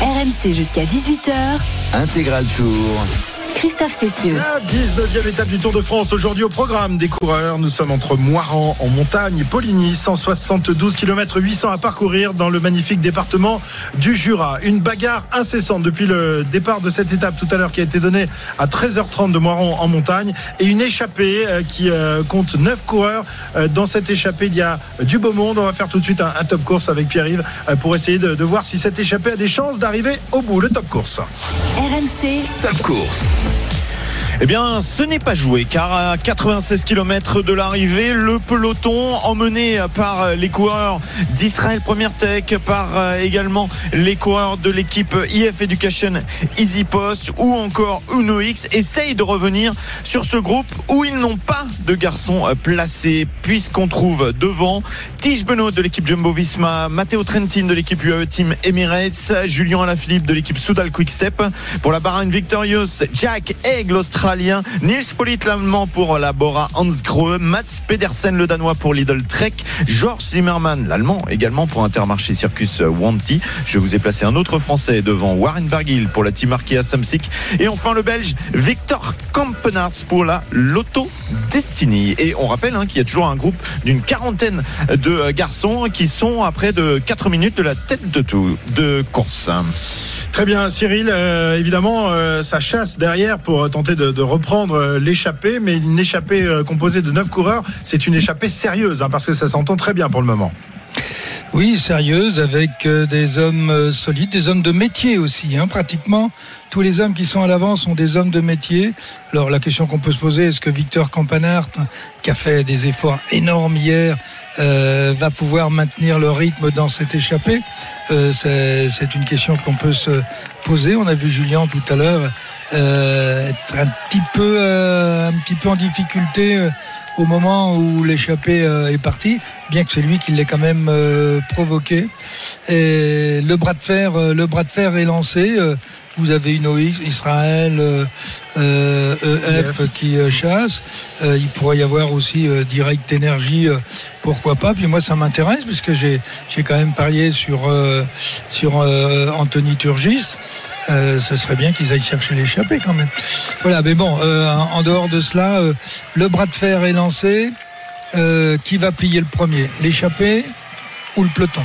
RMC jusqu'à 18h. Intégral Tour. Christophe Cessieux. La 19e étape du Tour de France. Aujourd'hui au programme des coureurs, nous sommes entre Moiran en montagne et Poligny, 172 km 800 à parcourir dans le magnifique département du Jura. Une bagarre incessante depuis le départ de cette étape tout à l'heure qui a été donnée à 13h30 de Moiran en montagne et une échappée euh, qui euh, compte 9 coureurs. Euh, Dans cette échappée, il y a du beau monde. On va faire tout de suite un, top course avec Pierre-Yves pour essayer de, de voir si cette échappée a des chances d'arriver au bout. Le top course. RMC, Top course. Eh bien, ce n'est pas joué car à 96 km de l'arrivée, le peloton emmené par les coureurs d'Israël Première Tech, par euh, également les coureurs de l'équipe IF Education Easy Post ou encore Uno X essaye de revenir sur ce groupe où ils n'ont pas de garçons euh, placés puisqu'on trouve devant Tige Benoît de l'équipe Jumbo Visma, Matteo Trentin de l'équipe UAE Team Emirates, Julien Alaphilippe de l'équipe Soudal Quick Step. Pour la Bahrain Victorious, Jack Egg l'Australien, Nils Polit l'Allemand pour la Bora Hans Grohe, Mats Pedersen le Danois pour Lidl Trek, Georges Zimmermann l'Allemand également pour Intermarché Circus Wanty. Je vous ai placé un autre Français devant Warren Barguil pour la Team Arkea Samsic et enfin le Belge Victor Kampenarts pour la Lotto Destiny. Et on rappelle hein, qu'il y a toujours un groupe d'une quarantaine de euh, garçons qui sont à près de 4 minutes de la tête de, tout, de course. Très bien, Cyril. euh, évidemment, euh, ça chasse derrière pour tenter de reprendre euh, l'échappée, mais une échappée euh, composée de neuf coureurs, c'est une échappée sérieuse, hein, parce que ça s'entend très bien pour le moment. Oui, sérieuse, avec euh, des hommes solides, des hommes de métier aussi. Hein, pratiquement tous les hommes qui sont à l'avant sont des hommes de métier. Alors la question qu'on peut se poser, est-ce que Victor Campanart, qui a fait des efforts énormes hier, va pouvoir maintenir le rythme dans cette échappée? C'est une question qu'on peut se poser. On a vu Julien tout à l'heure euh, être un petit peu, euh, un petit peu en difficulté. euh, au moment où l'échappée euh, est partie, bien que c'est lui qui l'ait quand même euh, provoqué. Et le bras de fer, euh, le bras de fer est lancé. Euh, Vous avez une OX, Israël, euh, euh, EF qui chasse. Euh, il pourrait y avoir aussi euh, Direct Energy, euh, pourquoi pas. Puis moi, ça m'intéresse puisque j'ai j'ai quand même parié sur euh, sur euh, Anthony Turgis. Euh, ce serait bien qu'ils aillent chercher l'échappée quand même. Voilà, mais bon, euh, en dehors de cela, euh, le bras de fer est lancé. Qui va plier le premier? L'échappée ou le peloton?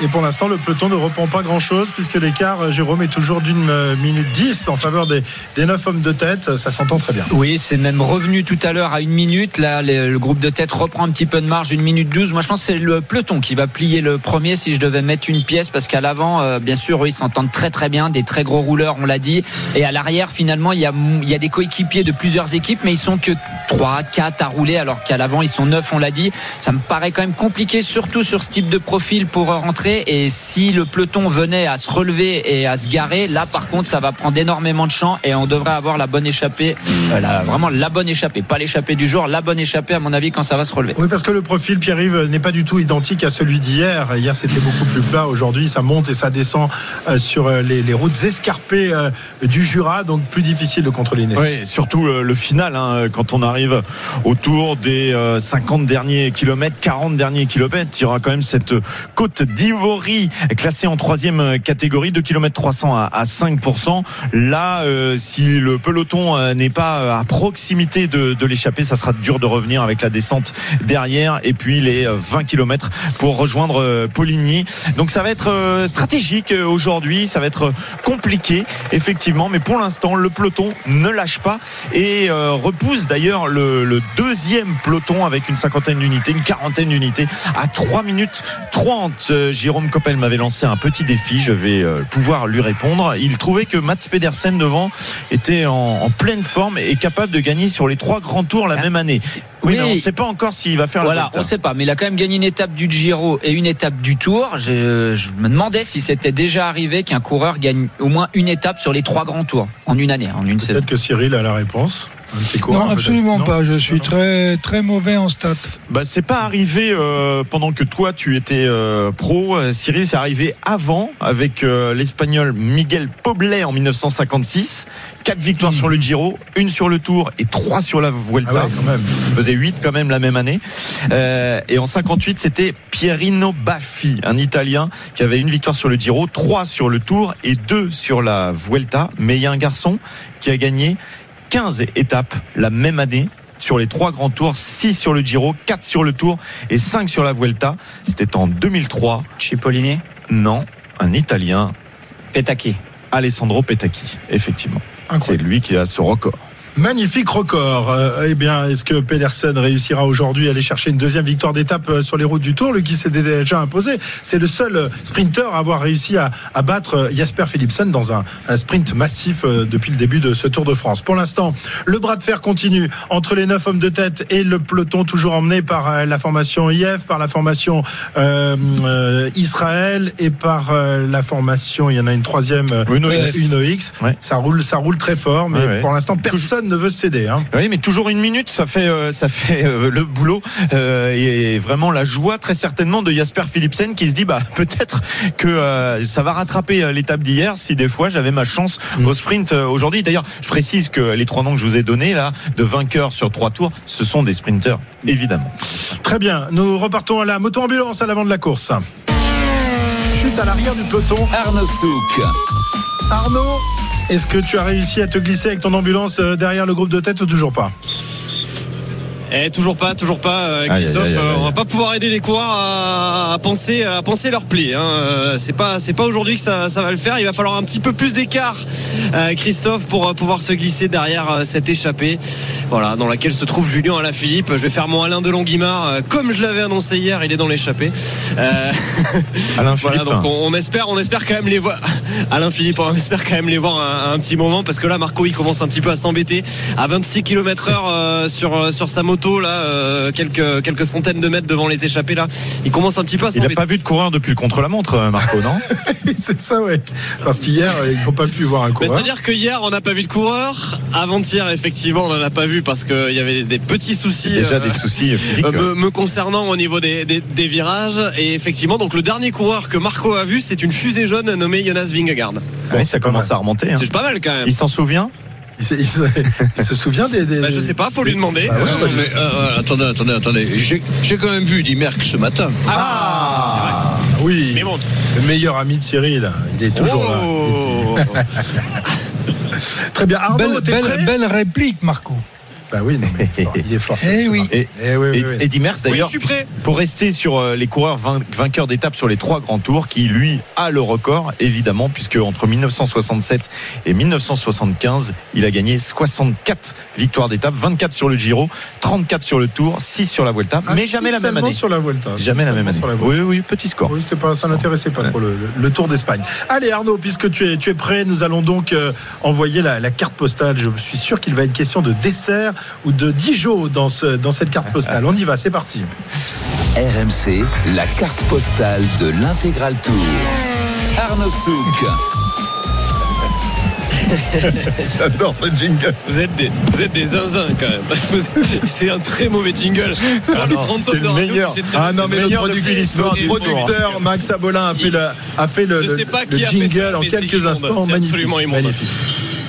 Et pour l'instant, le peloton ne reprend pas grand-chose, puisque l'écart, euh, Jérôme, est toujours d'une euh, minute 10 en faveur des, des neuf hommes de tête. Ça s'entend très bien. Oui, c'est même revenu tout à l'heure à une minute. Là, le, groupe de tête reprend un petit peu de marge, une minute 12. Moi, je pense que c'est le peloton qui va plier le premier si je devais mettre une pièce, parce qu'à l'avant, euh, bien sûr, ils s'entendent très très bien, des très gros rouleurs, on l'a dit. Et à l'arrière, finalement, il y a, il y a des coéquipiers de plusieurs équipes, mais ils sont que 3, 4 à rouler, alors qu'à l'avant, ils sont 9, on l'a dit. Ça me paraît quand même compliqué, surtout sur ce type de profil pour euh, rentrer. Et si le peloton venait à se relever et à se garer, là, par contre, ça va prendre énormément de champ et on devrait avoir la bonne échappée. Euh, la- vraiment la bonne échappée, pas l'échappée du jour, la bonne échappée, à mon avis, quand ça va se relever. Oui, parce que le profil, Pierre-Yves, n'est pas du tout identique à celui d'hier. Hier, c'était beaucoup plus plat. Aujourd'hui, ça monte et ça descend euh, sur euh, les, les routes escarpées euh, du Jura, donc plus difficile de contrôler. les Oui, surtout euh, le final, hein, quand on arrive autour des euh, 50 derniers kilomètres, 40 derniers kilomètres, il y aura quand même cette côte d'Ivory classée en troisième catégorie, 2 km 300 à, à 5%. Là, euh, si le peloton euh, n'est pas euh, à proximité de, de l'échappée, ça sera dur de revenir avec la descente derrière et puis les euh, 20 km pour rejoindre Poligny. Donc ça va être stratégique aujourd'hui, ça va être compliqué effectivement, mais pour l'instant le peloton ne lâche pas et repousse d'ailleurs le, le deuxième peloton avec une cinquantaine d'unités, une quarantaine d'unités à 3 minutes 30. Jérôme Coppel m'avait lancé un petit défi, je vais euh, pouvoir lui répondre. Il trouvait que Mats Pedersen devant était en, en pleine forme et capable de gagner sur les trois grands tours la même année. Oui, Oui. mais on ne sait pas encore s'il va faire Voilà, la on Vuelta. sait pas, mais il a quand même gagné une étape du Giro et une étape du Tour. Je, je me demandais si c'était déjà arrivé qu'un coureur gagne au moins une étape sur les trois grands tours en une année, en une saison. Peut-être que Cyril a la réponse. Non, absolument Non pas. Je suis très très mauvais en stats. Bah, c'est pas arrivé euh, pendant que toi tu étais euh, pro, euh, Cyril. C'est arrivé avant avec euh, l'Espagnol Miguel Poblet en 1956. Quatre victoires sur le Giro, une sur le Tour et trois sur la Vuelta. Ah ouais, quand même. Il faisait 8 quand même la même année. Euh, et en 58, c'était Pierino Baffi, un Italien qui avait une victoire sur le Giro, trois sur le Tour et deux sur la Vuelta. Mais il y a un garçon qui a gagné 15 étapes la même année sur les trois grands tours, 6 sur le Giro, 4 sur le Tour et 5 sur la Vuelta. C'était en 2003. Cipollini, Non, un Italien, Petacchi. Alessandro Petacchi, effectivement. C'est lui qui a ce record. Magnifique record. Euh, eh bien, est-ce que Pedersen réussira aujourd'hui à aller chercher une deuxième victoire d'étape euh, sur les routes du Tour, lui qui s'est déjà imposé? C'est le seul euh, sprinter à avoir réussi à, à battre euh, Jasper Philipsen dans un, un sprint massif depuis le début de ce Tour de France. Pour l'instant, le bras de fer continue entre les neuf hommes de tête et le peloton toujours emmené par la formation IF, par la formation euh, euh, Israël et par la formation, il y en a une troisième, Uno X. Uno X. Ouais. Ça roule, ça roule très fort, mais Ouais, ouais. pour l'instant, personne ne veut céder. Hein. Oui, mais toujours une minute, ça fait euh, ça fait euh, le boulot euh, et vraiment la joie très certainement de Jasper Philipsen qui se dit bah peut-être que euh, ça va rattraper euh, l'étape d'hier si des fois j'avais ma chance au sprint euh, aujourd'hui. D'ailleurs, je précise que les trois noms que je vous ai donnés là de vainqueurs sur trois tours, ce sont des sprinteurs évidemment. Très bien, nous repartons à la moto-ambulance à l'avant de la course. Chute à l'arrière du peloton. Arnaud Souk. Arnaud, est-ce que tu as réussi à te glisser avec ton ambulance euh, derrière le groupe de tête ou toujours pas? Eh, toujours pas, toujours pas, euh, Christophe. aïe, aïe, aïe. euh, On va pas pouvoir aider les coureurs à, à penser, à penser leur plaie. Hein. Euh, C'est pas, c'est pas aujourd'hui que ça, ça va le faire. Il va falloir un petit peu plus d'écart, euh, Christophe, pour euh, pouvoir se glisser derrière euh, cette échappée, voilà, dans laquelle se trouve Julien Alaphilippe. Je vais faire mon Alain Delon-Guimard, euh, comme je l'avais annoncé hier. Il est dans l'échappée. Euh, Alain voilà, Philippe. donc on, on espère, on espère quand même les voir. Alain Philippe, on espère quand même les voir un, un petit moment parce que là, Marco, il commence un petit peu à s'embêter à 26 km heure euh, sur euh, sur sa moto là, euh, quelques quelques centaines de mètres devant les échappées là. Il commence un petit peu à Il n'a pas vu de coureur depuis le contre-la-montre, euh, Marco, non C'est ça, ouais. Parce qu'hier, euh, ils n'ont pas pu voir un coureur. C'est-à-dire que hier, on n'a pas vu de coureur. Avant-hier, effectivement, on n'en a pas vu parce qu'il y avait des petits soucis. Déjà euh, des soucis physiques. euh, me, me concernant au niveau des, des- des virages et effectivement donc le dernier coureur que Marco a vu c'est une fusée jaune nommée Jonas Vingegaard Oui, ça commence à remonter. hein. c'est pas mal quand même Il s'en souvient? Il, se, il se- il se souvient des. des- Bah, je sais pas faut lui demander Bah ouais, Non, mais euh, attendez, attendez, attendez. J'ai j'ai quand même vu Di Merck ce matin. Ah, oui. mais bon Le meilleur ami de Cyril, il est toujours là. Oh. Très bien. Arnaud, Belle, t'es prêt? belle, belle réplique, Marco. Bah oui, non, mais il est fort. Il est fort. Ce- ce oui. Marc. Et, oui, oui d'ailleurs, pour rester sur euh, les coureurs vain- vainqueurs d'étapes sur les trois grands tours, qui lui a le record, évidemment, puisque entre 1967 et 1975, il a gagné 64 victoires d'étapes, 24 sur le Giro, 34 sur le Tour, 6 sur la Vuelta, Ah, mais jamais la même année. sur la Vuelta. Jamais la même année. la. Oui, oui, petit score. Oui, pas, ça n'intéressait pas trop le, le- le Tour d'Espagne. Allez Arnaud, puisque tu es, tu es prêt, nous allons donc euh, envoyer la, la carte postale. Je suis sûr qu'il va être question de dessert ou de Dijon dans, ce, dans cette carte postale. On y va, c'est parti. RMC, la carte postale de l'intégral tour. Arnaud Souk. J'adore ce jingle. vous êtes des vous êtes des zinzins quand même c'est un très mauvais jingle du non, c'est le meilleur. très Ah non, mais le producteur, producteur Max Abolin a fait, le, a fait le, Je le- sais pas le qui a fait jingle ça, en quelques instants. C'est Magnifique. absolument immonde. magnifique.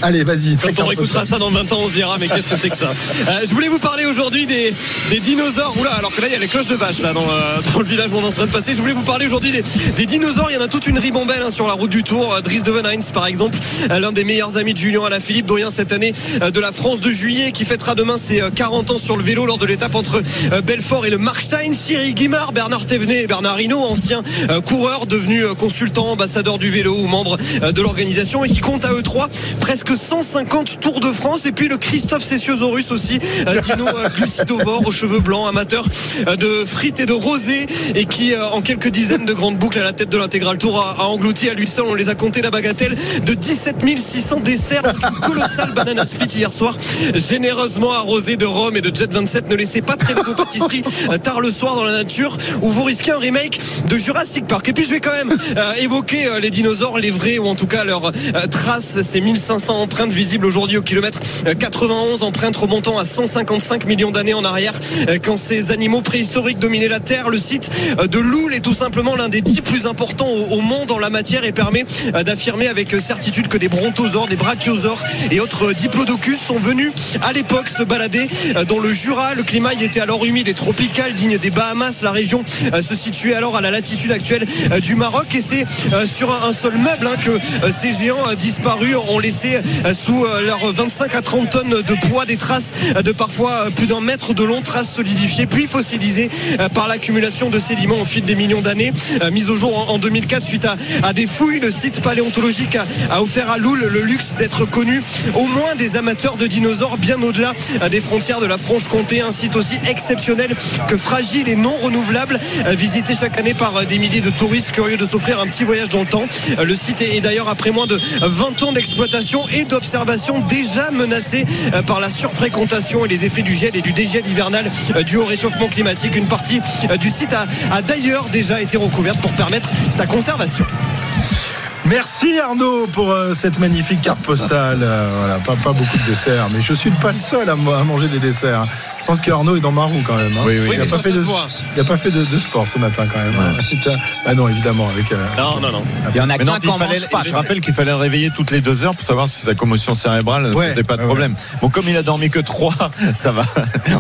Allez, vas-y. Quand on réécoutera ça dans 20 ans, on se dira mais qu'est-ce que c'est que ça Euh, Je voulais vous parler aujourd'hui des, des dinosaures. Oula, alors que là il y a les cloches de vache là dans, euh, dans le village où on est en train de passer. Je voulais vous parler aujourd'hui des, des dinosaures. Il y en a toute une ribambelle hein, sur la route du Tour. Euh, Dries de Venheinz par exemple, l'un des meilleurs amis de Julien Alaphilippe, doyen cette année de la France de juillet, qui fêtera demain ses euh, 40 ans sur le vélo lors de l'étape entre Belfort et le Markstein. Cyril Guimard, Bernard Thévenet et Bernard Hinault, anciens coureurs devenus euh, consultants, ambassadeurs du vélo ou membres euh, de l'organisation et qui comptent à eux trois presque 150 Tours de France. Et puis le Christophe Cessiosaurus aussi euh, Dino euh, glucidovore aux cheveux blancs amateur euh, de frites et de rosé et qui en quelques dizaines de grandes boucles à la tête de l'intégral tour a, englouti à lui seul. On les a compté la bagatelle de 17 600 desserts une colossale banana split hier soir généreusement arrosée de rhum et de jet 27 ne laissez pas traîner vos pâtisseries tard le soir dans la nature où vous risquez un remake de Jurassic Park. Et puis je vais quand même évoquer les dinosaures les vrais ou en tout cas leurs euh, traces ces 1500 empreinte visible aujourd'hui au kilomètre euh, 91, empreinte remontant à 155 millions d'années en arrière, euh, quand ces animaux préhistoriques dominaient la Terre. Le site euh, de Loul est tout simplement l'un des dix plus importants au, monde en la matière et permet euh, d'affirmer avec certitude que des brontosaures, des brachiosaures et autres euh, diplodocus sont venus à l'époque se balader euh, dans le Jura. Le climat y était alors humide et tropical, digne des Bahamas. La région euh, se situait alors à la latitude actuelle euh, du Maroc et c'est euh, sur un, seul meuble hein, que euh, ces géants euh, disparus ont laissé euh, sous euh, leurs 25 à 30 tonnes de poids des traces euh, de parfois euh, plus d'un mètre de long, traces solidifiées puis fossilisées euh, par l'accumulation de sédiments au fil des millions d'années. Euh, Mise au jour en en 2004 suite à, des fouilles, le site paléontologique a, a offert à Loul le luxe d'être connu au moins des amateurs de dinosaures bien au-delà euh, des frontières de la Franche-Comté, un site aussi exceptionnel que fragile et non renouvelable, euh, visité chaque année par euh, des milliers de touristes curieux de s'offrir un petit voyage dans le temps. Euh, Le site est d'ailleurs après moins de 20 ans d'exploitation et d'observation déjà menacé euh, par la surfréquentation et les effets du gel et du dégel hivernal euh, dû au réchauffement climatique. Une partie euh, du site a, d'ailleurs déjà été recouverte pour permettre sa conservation. Merci Arnaud pour cette magnifique carte postale. Voilà, pas, pas beaucoup de desserts, mais je suis pas le seul à manger des desserts. Je pense qu'Arnaud est dans ma roue quand même. hein. Oui, oui. Il n'a pas, fait de, se voit. il a pas fait de, de sport ce matin quand même. Ah non, évidemment avec. euh, Non, non, non. Il y en a Mais non, qu'un mange pas. je rappelle qu'il fallait le réveiller toutes les deux heures pour savoir si sa commotion cérébrale ne Ouais, faisait pas de ouais, problème. Bon, comme il a dormi que trois, ça va.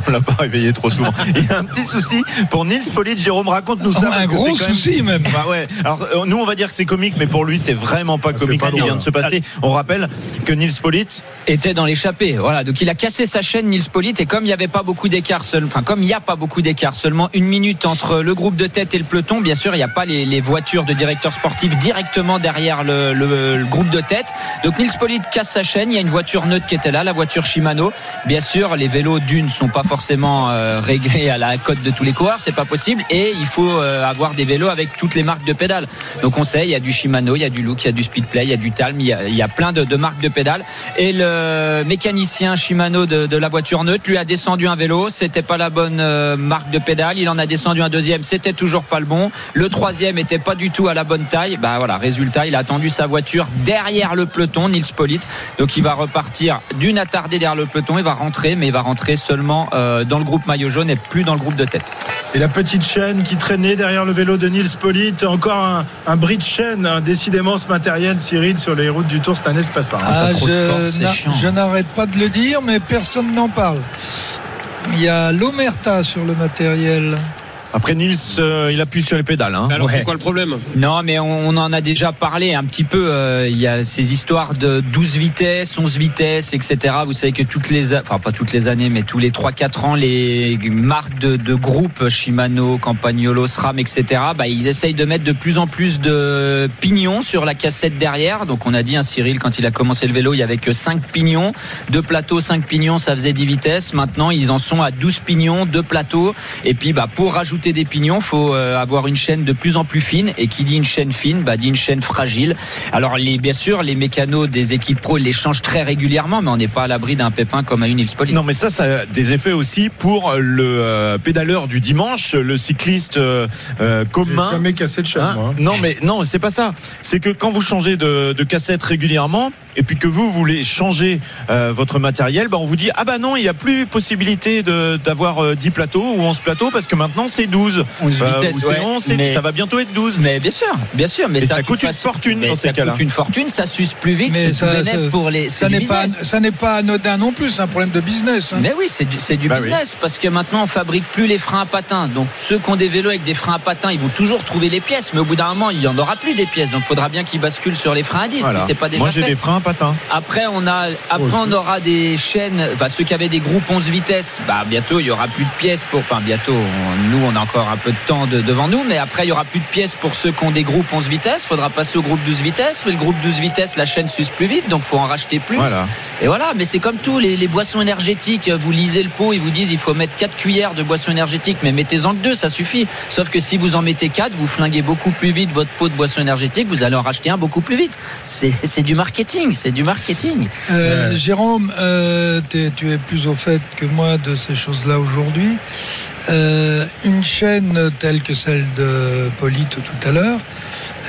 On l'a pas réveillé trop souvent. Il y a un petit souci pour Nils Polite. Jérôme, raconte-nous ça. parce un gros quand même- souci même. Bah ouais. Alors euh, nous on va dire que c'est comique, mais pour lui c'est vraiment pas Ah, comique ce qui vient de se passer. On rappelle que Nils Polite, était dans l'échappée. Voilà, donc il a cassé sa chaîne Nils Polite et comme il n'y avait pas beaucoup d'écart, seul, enfin comme il n'y a pas beaucoup d'écart, seulement une minute entre le groupe de tête et le peloton. Bien sûr, il n'y a pas les, voitures de directeurs sportifs directement derrière le, groupe de tête. Donc Nils Polite casse sa chaîne. Il y a une voiture neutre qui était là, la voiture Shimano. Bien sûr, les vélos d'une sont pas forcément euh, réglés à la cote de tous les coureurs, c'est pas possible. Et il faut euh, avoir des vélos avec toutes les marques de pédales. Donc on sait, il y a du Shimano, il y a du Look, il y a du Speedplay, il y a du Talm, il y a, plein de, de marques de pédales. Et le mécanicien Shimano de, de la voiture neutre lui a descendu un vélo. C'était pas la bonne euh, marque de pédale. Il en a descendu un deuxième. C'était toujours pas le bon. Le troisième était pas du tout à la bonne taille. Bah voilà, résultat, il a attendu sa voiture derrière le peloton, Nils Polite. Donc il va repartir d'une attardée derrière le peloton. Il va rentrer, mais il va rentrer seulement euh, dans le groupe maillot jaune et plus dans le groupe de tête. Et la petite chaîne qui traînait derrière le vélo de Nils Polite. Encore un, un bris de chaîne. hein. Décidément, ce matériel, Cyril, sur les routes du Tour, c'est un espace. hein. Ah, c'est n'a- chiant. je n'arrête pas de le dire, mais personne n'en parle. Il y a l'Omerta sur le matériel. Après Nils, euh, il appuie sur les pédales. Hein. Alors Ouais. c'est quoi le problème? Non, mais on, on en a déjà parlé un petit peu. euh, Il y a ces histoires de 12 vitesses, 11 vitesses, etc. Vous savez que toutes les, enfin pas toutes les années, mais tous les 3-4 ans, les marques de, de groupes Shimano, Campagnolo, SRAM, etc. Bah, ils essayent de mettre de plus en plus de pignons sur la cassette derrière. Donc on a dit, un Cyril, quand il a commencé le vélo, il y avait que 5 pignons, deux plateaux, 5 pignons, ça faisait 10 vitesses. Maintenant, ils en sont à 12 pignons, deux plateaux. Et puis, bah, pour rajouter des pignons, faut euh, avoir une chaîne de plus en plus fine. Et qui dit une chaîne fine, bah, dit une chaîne fragile. Alors, les, bien sûr, les mécanos des équipes pro, ils les changent très régulièrement, mais on n'est pas à l'abri d'un pépin comme à une Nils Polite. Non, mais ça, ça a des effets aussi pour le euh, pédaleur du dimanche, le cycliste euh, euh, commun. jamais cassé de chaîne, Hein moi. non, mais non, c'est pas ça. C'est que quand vous changez de, de cassette régulièrement et puis que vous voulez changer euh, votre matériel, bah on vous dit ah bah non, il n'y a plus possibilité d'avoir euh, 10 plateaux ou 11 plateaux parce que maintenant c'est 12. 11 Euh, vitesses, ou c'est ouais, 11, c'est- mais- ça va bientôt être 12. Mais bien sûr, bien sûr, mais Et ça coûte une fortune mais dans ça ces cas-là. coûte une fortune, ça suce plus vite, Mais c'est tout ça- ça- pour les. Ça n'est pas, business. ça n'est pas anodin non plus, c'est un problème de business. hein. Mais oui, c'est du, c'est du Bah oui. business parce que maintenant on fabrique plus les freins à patins. Donc ceux qui ont des vélos avec des freins à patins, ils vont toujours trouver les pièces, mais au bout d'un moment, il y en aura plus des pièces. Donc il faudra bien qu'ils basculent sur les freins à 10 Voilà. si c'est pas déjà Moi j'ai des freins Après on a après on aura des chaînes enfin ceux qui avaient des groupes 11 vitesses, bah bientôt il y aura plus de pièces pour enfin bientôt on- nous on a encore un peu de temps de- devant nous mais après il y aura plus de pièces pour ceux qui ont des groupes 11 vitesses, faudra passer au groupe 12 vitesses, mais le groupe 12 vitesses la chaîne s'use plus vite donc faut en racheter plus. Voilà. Et voilà, mais c'est comme tout, les, les boissons énergétiques, vous lisez le pot, ils vous disent il faut mettre 4 cuillères de boissons énergétiques, mais mettez-en que 2, ça suffit. Sauf que si vous en mettez 4, vous flinguez beaucoup plus vite votre pot de boisson énergétique, vous allez en racheter un beaucoup plus vite. C'est du marketing, c'est du marketing. Euh, Jérôme, euh, tu es plus au fait que moi de ces choses-là aujourd'hui. Euh, une chaîne telle que celle de Polite tout à l'heure,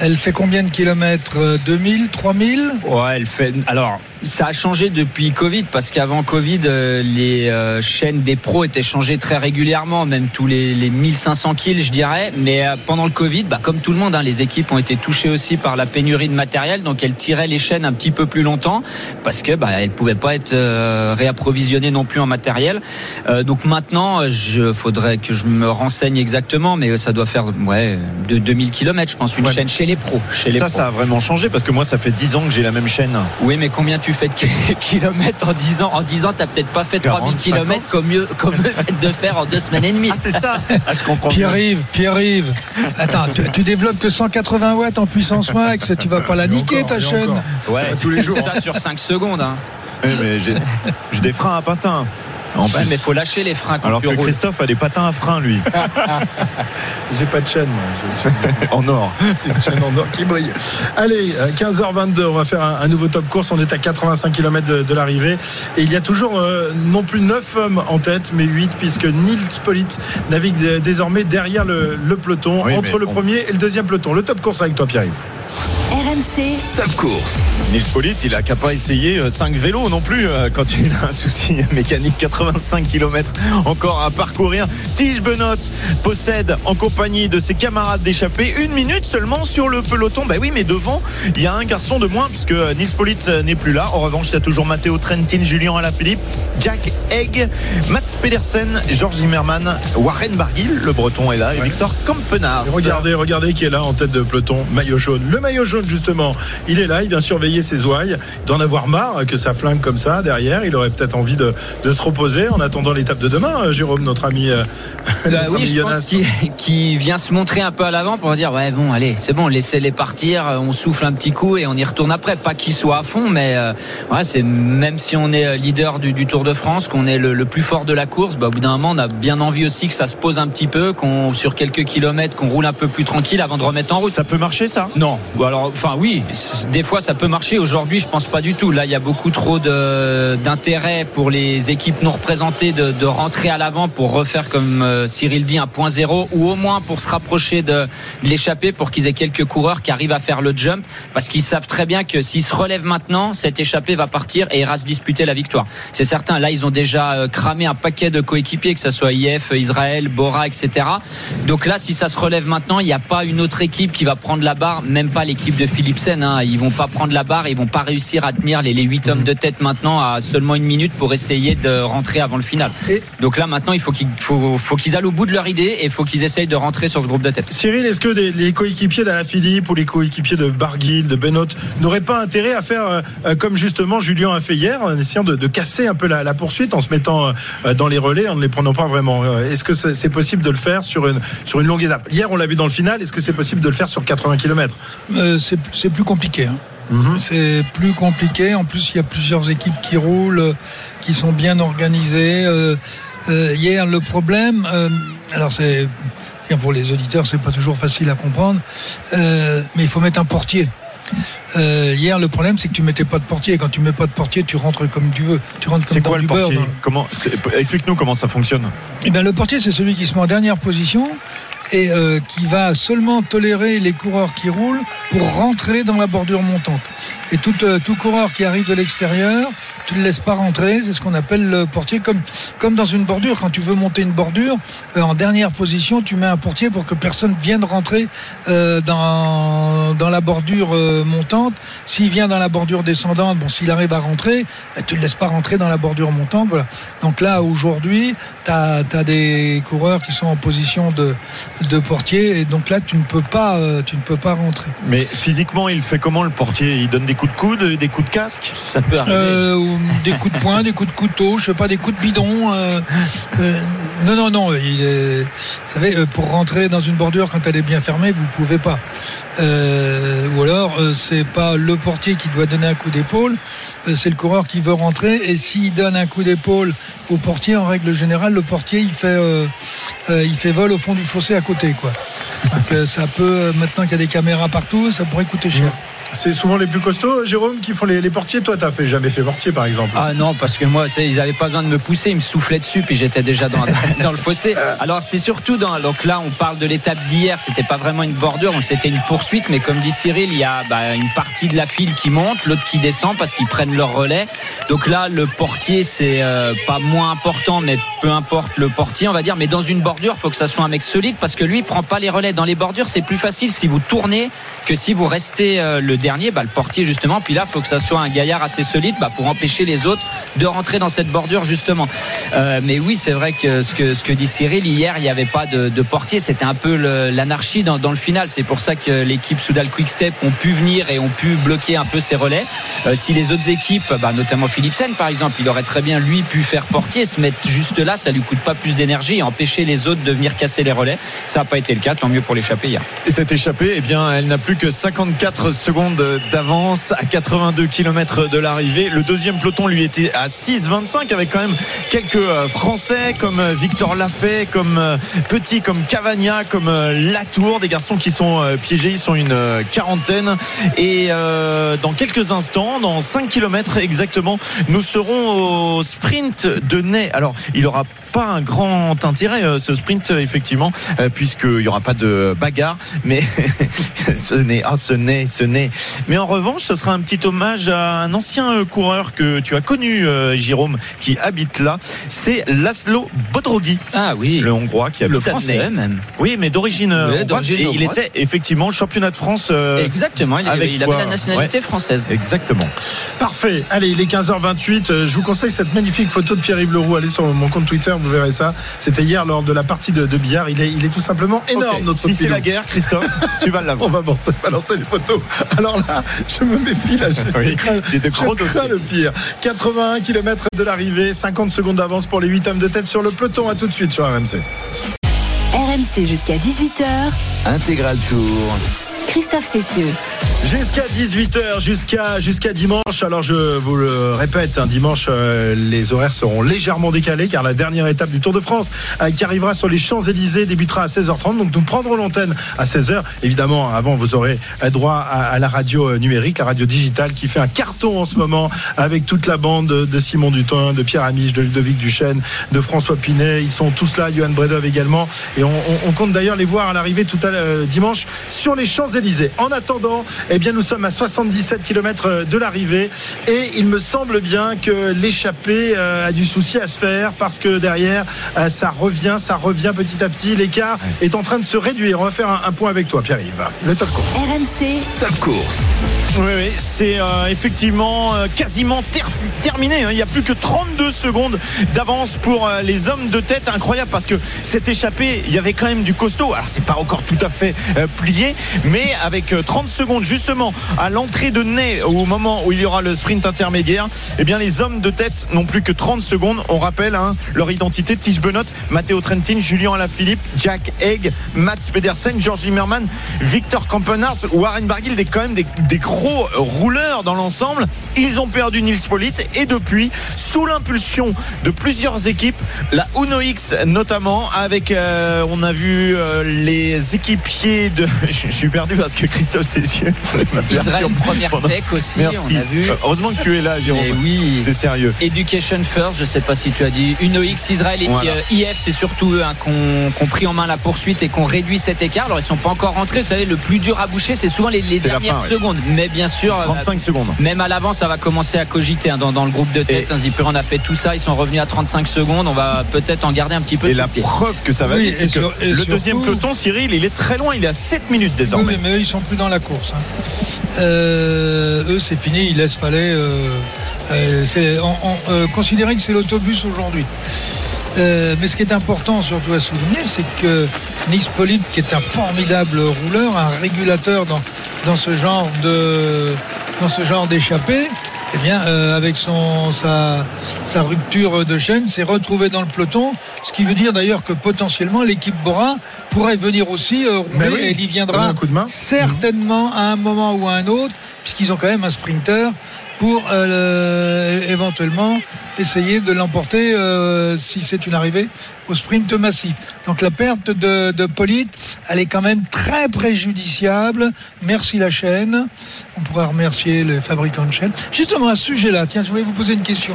Elle fait combien de kilomètres? Euh, 2000, 3000 Ouais, elle fait. Alors, ça a changé depuis Covid parce qu'avant Covid, euh, les euh, chaînes des pros étaient changées très régulièrement, même tous les, les 1500 kills, je dirais. Mais euh, pendant le Covid, bah, comme tout le monde, hein, les équipes ont été touchées aussi par la pénurie de matériel, donc elles tiraient les chaînes un petit peu plus longtemps parce que bah, elles pouvaient pas être euh, réapprovisionnées non plus en matériel. Euh, donc maintenant, je faudrait que je me renseigne exactement, mais ça doit faire ouais de 2000 km, je pense, une Ouais, chaîne chez les pros. Chez les Ça, pros. ça a vraiment changé parce que moi, ça fait 10 ans que j'ai la même chaîne. Oui, mais combien tu fais de kilomètres en 10 ans En 10 ans, t'as peut-être pas fait 3000 45 kilomètres comme mieux, comme de faire en deux semaines et demie. Ah, c'est ça Ah, je comprends. Pierre-Yves, Pierre-Yves. Attends, tu, tu développes que 180 watts en puissance max, tu vas pas la niquer encore, ta chaîne. encore. Ouais, Tous les jours. Ça sur 5 secondes. Hein. Oui, mais j'ai j'ai des freins à patins. En Ouais, plus. mais faut lâcher les freins quand Alors tu que roules. Christophe a des patins à frein, lui, J'ai pas de chaîne, moi. J'ai- en or. C'est une chaîne en or qui brille. Allez, euh, 15h22, on va faire un, un nouveau top course. On est à 85 km de, de l'arrivée. Et il y a toujours euh, non plus 9 hommes en tête, mais 8, puisque Nils Polite navigue dé- désormais derrière le, le peloton, Oui, entre le on- premier et le deuxième peloton. Le top course avec toi, Pierre-Yves. RMC, Top course. Nils Polite, il a qu'à pas essayer 5 vélos non plus euh, quand il a un souci mécanique. 85 km encore à parcourir. Tige Benot possède en compagnie de ses camarades d'échappée une minute seulement sur le peloton. Ben oui, mais devant, il y a un garçon de moins puisque Nils Polite euh, n'est plus là. En revanche, il y a toujours Matteo Trentin, Julien Alaphilippe, Jack Egg, Mats Pedersen, Georges Zimmermann, Warren Barguil, le breton est là, et Victor Kampenard. Et Regardez, regardez qui est là en tête de peloton, maillot jaune. Le maillot jaune, justement, il est là, il vient surveiller ses ouailles. Il doit en avoir marre que ça flingue comme ça derrière. Il aurait peut-être envie de, de se reposer en attendant l'étape de demain, euh, Jérôme, notre ami. euh, Bah notre oui, ami je Jonas. pense qu'il qu'il vient se montrer un peu à l'avant pour dire ouais bon allez c'est bon laissez-les partir on souffle un petit coup et on y retourne après pas qu'il soit à fond mais euh, ouais, c'est même si on est leader du, du Tour de France qu'on est le, le plus fort de la course bah, au bout d'un moment on a bien envie aussi que ça se pose un petit peu qu'on sur quelques kilomètres qu'on roule un peu plus tranquille avant de remettre en route Ça peut marcher ça? Non, ou alors, enfin oui, c- des fois ça peut marcher. Aujourd'hui, je pense pas du tout. Là, il y a beaucoup trop d'intérêt pour les équipes non représentées de, rentrer à l'avant pour refaire, comme euh, Cyril dit, un point zéro, ou au moins pour se rapprocher de, de l'échappée, pour qu'ils aient quelques coureurs qui arrivent à faire le jump, parce qu'ils savent très bien que s'ils se relèvent maintenant, cette échappée va partir et ira se disputer la victoire. C'est certain. Là, ils ont déjà euh, cramé un paquet de coéquipiers, que ce soit IF, Israël, Bora, etc. Donc là, si ça se relève maintenant, il n'y a pas une autre équipe qui va prendre la barre, même pas l'équipe de Philipsen. Hein. Ils vont pas prendre la barre, ils vont pas réussir à tenir les, les 8 hommes de tête maintenant à seulement une minute pour essayer de rentrer avant le final. Et- Donc là, maintenant, il faut qu'ils faut, faut qu'ils aillent au bout de leur idée et il faut qu'ils essayent de rentrer sur ce groupe de tête. Cyril, est-ce que des- les coéquipiers d'Alaphilippe ou les coéquipiers de Barguil, de Benoît n'auraient pas intérêt à faire euh, euh, comme justement Julien a fait hier, en essayant de, de casser un peu la, la poursuite, en se mettant euh, dans les relais, en ne les prenant pas vraiment? Est-ce que c'est c'est possible de le faire sur une, sur une longue étape? Hier, on l'a vu dans le final, est-ce que c'est possible de le faire sur 80 km Euh, c'est plus compliqué. hein. C'est plus compliqué. En plus, il y a plusieurs équipes qui roulent, euh, qui sont bien organisées. Euh, euh, hier, le problème, euh, alors c'est pour les auditeurs, c'est pas toujours facile à comprendre, mais il faut mettre un portier. Hier, le problème, c'est que tu mettais pas de portier. Quand tu mets pas de portier, tu rentres comme tu veux. Tu rentres comme dans quoi le beurre. portier Comment Explique-nous comment ça fonctionne. eh bien, le portier, c'est celui qui se met en dernière position et euh, qui va seulement tolérer les coureurs qui roulent pour rentrer dans la bordure montante. Et tout, euh, tout coureur qui arrive de l'extérieur, tu ne le laisses pas rentrer, c'est ce qu'on appelle le portier, comme, comme dans une bordure. Quand tu veux monter une bordure, euh, en dernière position, tu mets un portier pour que personne vienne rentrer euh, dans, dans la bordure euh, montante. S'il vient dans la bordure descendante, bon, s'il arrive à rentrer, bah, tu ne le laisses pas rentrer dans la bordure montante. Voilà. Donc là, aujourd'hui, tu as, des coureurs qui sont en position de, de portier, et donc là, tu ne peux pas, euh, tu ne peux pas rentrer. Mais physiquement, il fait comment le portier? Il donne des coups de coude, des coups de casque? Ça peut arriver. Des coups de poing, des coups de couteau, je sais pas, des coups de bidon. euh, euh, non, non, non. Vous savez, euh, pour rentrer dans une bordure quand elle est bien fermée, vous pouvez pas. Ou alors, c'est pas le portier qui doit donner un coup d'épaule, c'est le coureur qui veut rentrer. Et s'il donne un coup d'épaule au portier, en règle générale, le portier il fait, il fait vol au fond du fossé à côté, quoi. Donc, ça peut, maintenant qu'il y a des caméras partout, ça pourrait coûter cher. C'est souvent les plus costauds, Jérôme, qui font les, portiers. Toi, t'as fait jamais fait portier, par exemple. Ah non, parce que moi, ils n'avaient pas besoin de me pousser, ils me soufflaient dessus, puis j'étais déjà dans, le fossé. Alors c'est surtout dans. Donc là, on parle de l'étape d'hier, c'était pas vraiment une bordure, donc c'était une poursuite, mais comme dit Cyril, il y a bah, une partie de la file qui monte, l'autre qui descend parce qu'ils prennent leur relais. Donc là, le portier, c'est euh, pas moins important, mais peu importe le portier, on va dire. Mais dans une bordure, faut que ça soit un mec solide parce que lui, il prend pas les relais. Dans les bordures, c'est plus facile si vous tournez que si vous restez euh, le dernier, bah, le portier justement. Puis là, faut que ça soit un gaillard assez solide bah, pour empêcher les autres de rentrer dans cette bordure justement. Euh, mais oui, c'est vrai que ce que dit Cyril hier, il n'y avait pas de, portier, c'était un peu l'anarchie dans, le final. C'est pour ça que l'équipe Soudal Quickstep ont pu venir et ont pu bloquer un peu ces relais. Euh, si les autres équipes, bah, notamment Philipsen par exemple, il aurait très bien lui pu faire portier, se mettre juste là, ça lui coûte pas plus d'énergie et empêcher les autres de venir casser les relais. Ça n'a pas été le cas, tant mieux pour l'échappée hier. Et cette échappée, eh bien, elle n'a plus que 54 secondes d'avance à 82 km de l'arrivée. Le deuxième peloton lui était à 6,25 avec quand même quelques euh, Français comme euh, Victor Lafay, comme euh, Petit, comme Cavagna, comme Latour, des garçons qui sont piégés, ils sont une quarantaine. Et dans quelques instants, dans 5 km exactement, nous serons au sprint de Ney. Alors, il aura pas un grand intérêt euh, ce sprint euh, effectivement euh, puisqu'il n'y aura pas de bagarre mais ce n'est ah ce n'est ce n'est mais en revanche ce sera un petit hommage à un ancien coureur que tu as connu Jérôme qui habite là c'est Laszlo Bodrogi Ah oui. le hongrois qui habite Le français même. oui mais d'origine Oui, et il était effectivement championnat de France euh, Exactement, il, avait, avec il avait la nationalité française. exactement Parfait. Allez, il est 15h28. Euh, Je vous conseille cette magnifique photo de Pierre-Yves Leroux. Allez sur mon compte Twitter, vous verrez ça. C'était hier lors de la partie de, de billard. Il est, il est tout simplement énorme, notre si c'est la guerre Christophe tu vas On l'avoir va balancer, balancer les photos. Alors là, je me méfie là. Je, Oui, crains- j'ai de je gros crains dossiers. le pire. 81 km de l'arrivée, 50 secondes d'avance pour les 8 hommes de tête sur le peloton. À tout de suite sur RMC. RMC jusqu'à 18h. Intégral Tour. Christophe Cessieux. Jusqu'à 18h, jusqu'à jusqu'à dimanche. Alors je vous le répète, hein, dimanche euh, les horaires seront légèrement décalés car la dernière étape du Tour de France euh, qui arrivera sur les Champs-Élysées débutera à 16h30. Donc nous prendrons l'antenne à 16h. Évidemment, avant vous aurez euh, droit à, à la radio euh, numérique, la radio digitale qui fait un carton en ce moment avec toute la bande de, Simon Dutin, de Pierre Amiche, de Ludovic Duchesne, de François Pinet. Ils sont tous là, Johan Bredov également. Et on, on- on compte d'ailleurs les voir à l'arrivée tout à dimanche sur les Champs-Élysées. En attendant, eh bien nous sommes à 77 km de l'arrivée et il me semble bien que l'échappée euh, a du souci à se faire parce que derrière euh, ça revient, ça revient petit à petit. L'écart est en train de se réduire. On va faire un, un point avec toi, Pierre-Yves. Le top course. RMC, Top course. Oui, oui, c'est euh, effectivement euh, quasiment ter- terminé. hein. Il n'y a plus que 32 secondes d'avance pour euh, les hommes de tête. Incroyable parce que cette échappée, il y avait quand même du costaud. Alors, c'est pas encore tout à fait euh, plié, mais avec euh, 30 secondes justement à l'entrée de Ney, au moment où il y aura le sprint intermédiaire, eh bien, les hommes de tête n'ont plus que 30 secondes. On rappelle hein, leur identité Tige Benoît, Matteo Trentin, Julien Alaphilippe, Jack Egg, Mats Pedersen, George Zimmermann, Victor Kampenarts, Warren Barguil, des, quand même des, gros rouleurs dans l'ensemble. Ils ont perdu Nils Pollitt et depuis, sous l'impulsion de plusieurs équipes, la Uno X notamment, avec, euh, on a vu euh, les équipiers de. Je suis perdu parce que Christophe Cessieux. Israël première Pendant- tech aussi, Merci. on a vu. Euh, Heureusement que tu es là, Jérôme. Oui. C'est sérieux. Education First, je sais pas si tu as dit Uno X Israël et Voilà. euh, IF, c'est surtout eux hein, qu'on pris en main la poursuite et qu'on réduit cet écart. Alors ils sont pas encore rentrés, vous savez, le plus dur à boucher, c'est souvent les, dernières fin, ouais. secondes. Mais bien sûr, euh, 35 secondes. même à l'avant, ça va commencer à cogiter hein, dans, dans le groupe de tête. Et- On se dit, on a fait tout ça, ils sont revenus à 35 secondes, on va peut-être en garder un petit peu Et la pied. preuve que ça va Oui, vite, c'est que sur- le deuxième peloton, Cyril, il est très loin, il est à 7 minutes désormais. Oui, mais eux, ils sont plus dans la course. hein. Euh, eux, c'est fini, ils laissent Fallet. Euh, euh, considérez que c'est l'autobus aujourd'hui. Mais ce qui est important surtout à souligner, c'est que Nice Polite, qui est un formidable rouleur, un régulateur dans, dans ce genre de dans ce genre d'échappée, eh bien, euh, avec son sa, sa rupture de chaîne, s'est retrouvé dans le peloton Ce qui veut dire d'ailleurs que potentiellement l'équipe Bora pourrait venir aussi euh, rouler Mais oui, et elle y viendra un coup de main. certainement à un moment ou à un autre, puisqu'ils ont quand même un sprinter pour euh, le- éventuellement essayer de l'emporter euh, si c'est une arrivée au sprint massif. Donc la perte de, de Polite, elle est quand même très préjudiciable. Merci la chaîne. On pourra remercier les fabricants de chaînes. Justement à ce sujet-là, tiens, je voulais vous poser une question.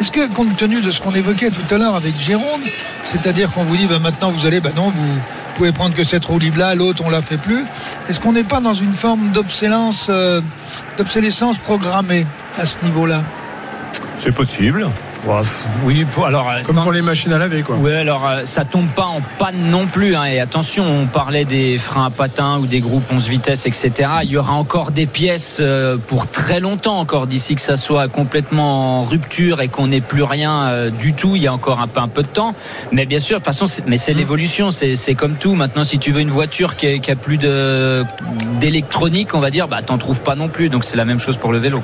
Est-ce que compte tenu de ce qu'on évoquait tout à l'heure avec Jérôme, c'est-à-dire qu'on vous dit bah, maintenant vous allez, bah non, vous pouvez prendre que cette roue libre là, l'autre on la fait plus. Est-ce qu'on n'est pas dans une forme d'obsolescence, euh, programmée à ce niveau-là? C'est possible. Oui, alors. euh, Comme quand- pour les machines à laver, quoi. Ouais, alors euh, ça tombe pas en panne non plus. hein. Et attention, on parlait des freins à patins ou des groupes 11 vitesses, etc. Il y aura encore des pièces euh, pour très longtemps encore d'ici que ça soit complètement en rupture et qu'on n'ait plus rien du tout. Il y a encore un peu, un peu de temps. Mais bien sûr, de toute façon, c'est- mais c'est l'évolution. C'est comme tout. Maintenant, si tu veux une voiture qui, a- qui a plus de d'électronique, on va dire, bah t'en trouves pas non plus. Donc c'est la même chose pour le vélo.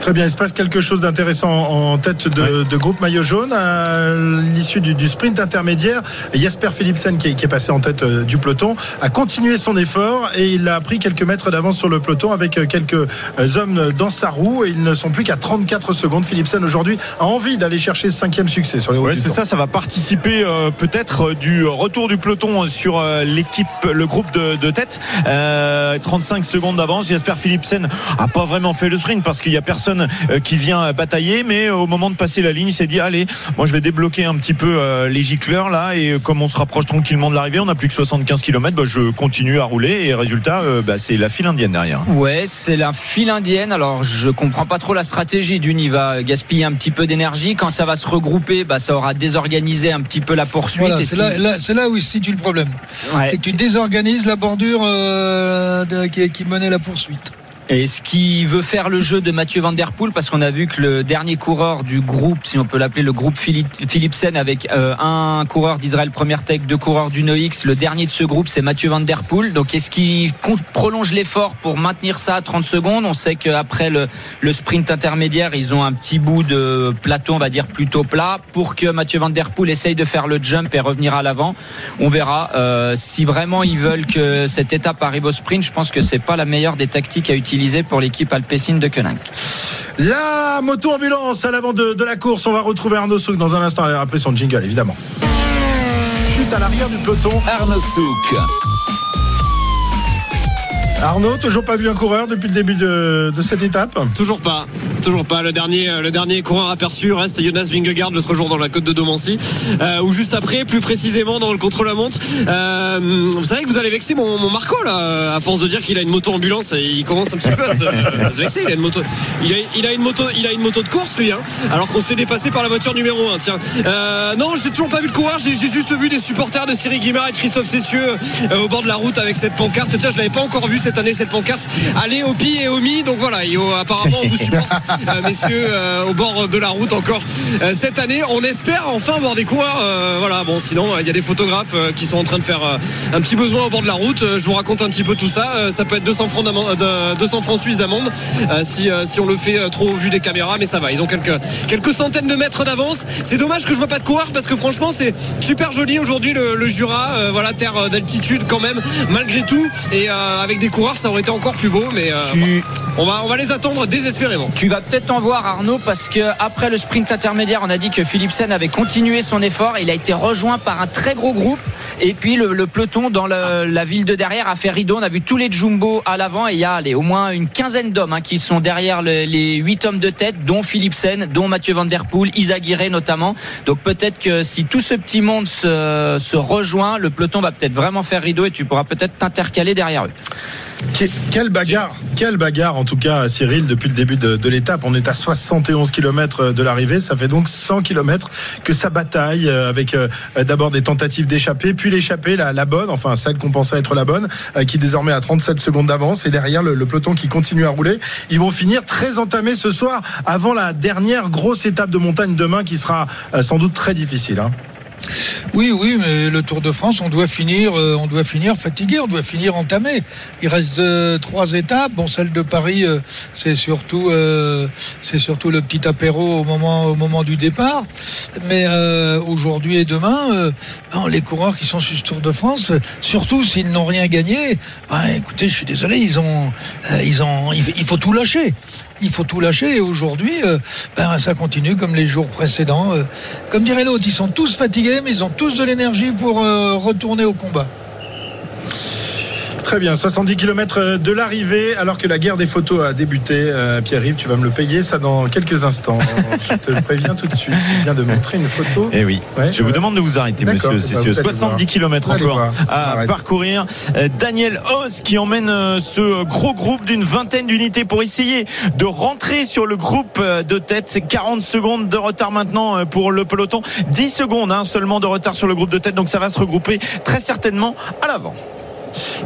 Très bien, il se passe quelque chose d'intéressant en tête de, de groupe maillot jaune à l'issue du, du sprint intermédiaire. Jasper Philipsen, qui est, qui est passé en tête euh, du peloton, a continué son effort et il a pris quelques mètres d'avance sur le peloton avec euh, quelques euh, hommes dans sa roue et ils ne sont plus qu'à 34 secondes. Philipsen aujourd'hui a envie d'aller chercher ce cinquième succès sur les routes Ouais, c'est ça, ça va participer euh, peut-être euh, du retour du peloton sur euh, l'équipe, le groupe de, de tête. Euh, 35 secondes d'avance. J'espère Philipsen a pas vraiment fait le sprint parce qu'il y a personne euh, qui vient batailler, mais euh, au moment de passer la ligne, il s'est dit allez, moi je vais débloquer un petit peu euh, les gicleurs là et euh, comme on se rapproche tranquillement de l'arrivée, on n'a plus que 75 km, bah, je continue à rouler et résultat, euh, bah, c'est la file indienne derrière. Ouais, c'est la file indienne. Alors, je comprends pas trop la stratégie. D'une, il va gaspiller un petit peu d'énergie. Quand ça va se regrouper, bah, ça aura désorganisé un petit peu la poursuite. Voilà, c'est ce là, là- c'est là où se situe le problème. Ouais. C'est que tu désorganises la bordure euh, de- qui, qui menait la poursuite. Et ce qui veut faire le jeu de Mathieu Van Der Poel, parce qu'on a vu que le dernier coureur du groupe, si on peut l'appeler le groupe Philipsen, avec euh, un coureur d'Israël Première Tech, deux coureurs du NOX, le dernier de ce groupe, c'est Mathieu Van Der Poel. Donc est-ce qu'il prolonge l'effort pour maintenir ça à 30 secondes? On sait qu'après le, le sprint intermédiaire, ils ont un petit bout de plateau, on va dire plutôt plat, pour que Mathieu Van Der Poel essaye de faire le jump et revenir à l'avant. On verra. Euh, si vraiment ils veulent que cette étape arrive au sprint, je pense que c'est pas la meilleure des tactiques à utiliser pour l'équipe alpécine de Koenig. La moto-ambulance à l'avant de, de la course. On va retrouver Arnaud Souk dans un instant après son jingle, évidemment. Chute à l'arrière du peloton. Arnaud Souk. Arnaud, toujours pas vu un coureur depuis le début de, cette étape Toujours pas, toujours pas. Le dernier, le dernier coureur aperçu reste Jonas Vingegaard l'autre jour dans la côte de Domancy, euh, ou juste après, plus précisément dans le contre-la-montre. Euh, vous savez que vous allez vexer mon, Marco là, à force de dire qu'il a une moto ambulance, et il commence un petit peu à se, vexer. Il a une moto, il a, une moto, de course lui, hein, alors qu'on se fait dépasser par la voiture numéro 1 Tiens, euh, non, j'ai toujours pas vu le coureur. J'ai juste vu des supporters de Cyril Guimard et Christophe Cessieux au bord de la route avec cette pancarte. Tiens, je l'avais pas encore vu cette année cette pancarte. Allez au pi et au mi. Donc voilà, et, apparemment on vous supporte, euh, messieurs, euh, au bord de la route encore euh, cette année. On espère enfin voir des coureurs. voilà, bon, sinon il y a des photographes qui sont en train de faire un petit besoin au bord de la route. Je vous raconte un petit peu tout ça. Ça peut être 200 francs d'amende, euh, de- 200 francs suisses d'amende si si on le fait trop au vu des caméras, mais ça va. Ils ont quelques quelques centaines de mètres d'avance. C'est dommage que je vois pas de coureurs parce que franchement c'est super joli aujourd'hui le, le Jura. Voilà, terre d'altitude quand même malgré tout. Et avec des coureurs, ça aurait été encore plus beau. Mais euh, Tu, on va on va les attendre désespérément. tu vas peut-être en voir Arnaud parce que après le sprint intermédiaire, on a dit que Philipsen avait continué son effort. Il a été rejoint par un très gros groupe et puis le, le peloton dans le- la ville de derrière a fait rideau. On a vu tous les jumbo à l'avant et il y a allez, au moins une quinzaine d'hommes hein, qui sont derrière le- les huit hommes de tête, dont Philipsen, dont Mathieu Van Der Poel, Isaguirre notamment. Donc peut-être que si tout ce petit monde se, se rejoint, le peloton va peut-être vraiment faire rideau et tu pourras peut-être t'intercaler derrière eux. Que- Quelle bagarre, quelle bagarre en tout cas, Cyril, depuis le début de, de l'étape. On est à 71 km de l'arrivée, ça fait donc 100 km que ça bataille euh, avec euh, d'abord des tentatives d'échapper, puis l'échappée, la, la bonne, enfin celle qu'on pensait être la bonne, euh, qui désormais a 37 secondes d'avance, et derrière le, le peloton qui continue à rouler. Ils vont finir très entamés ce soir, avant la dernière grosse étape de montagne demain qui sera euh, sans doute très difficile. hein. Oui, oui, mais le Tour de France, on doit finir, euh, on doit finir fatigué, on doit finir entamé. Il reste euh, trois étapes. Bon, celle de Paris, euh, c'est surtout, le petit apéro au moment, du départ. Mais aujourd'hui et demain, les coureurs qui sont sur ce Tour de France, surtout s'ils n'ont rien gagné, ben, écoutez, je suis désolé, il faut tout lâcher il faut tout lâcher. Et aujourd'hui, euh, ben, ça continue comme les jours précédents. Euh, comme dirait l'autre, ils sont tous fatigués, mais ils ont tous de l'énergie pour euh, retourner au combat. Très bien, 70 km de l'arrivée, alors que la guerre des photos a débuté. Euh, Pierre-Yves, tu vas me le payer, ça dans quelques instants. Je te le préviens tout de suite. Tu viens de montrer une photo. Eh oui. Ouais, je vous demande de vous arrêter, monsieur bah, Cessieux. vous allez 70 voir. km encore voir. à Arrête. parcourir. Euh, Daniel Haas qui emmène euh, ce gros groupe d'une vingtaine d'unités pour essayer de rentrer sur le groupe euh, de tête. C'est 40 secondes de retard maintenant euh, pour le peloton. 10 secondes hein, seulement de retard sur le groupe de tête. Donc ça va se regrouper très certainement à l'avant.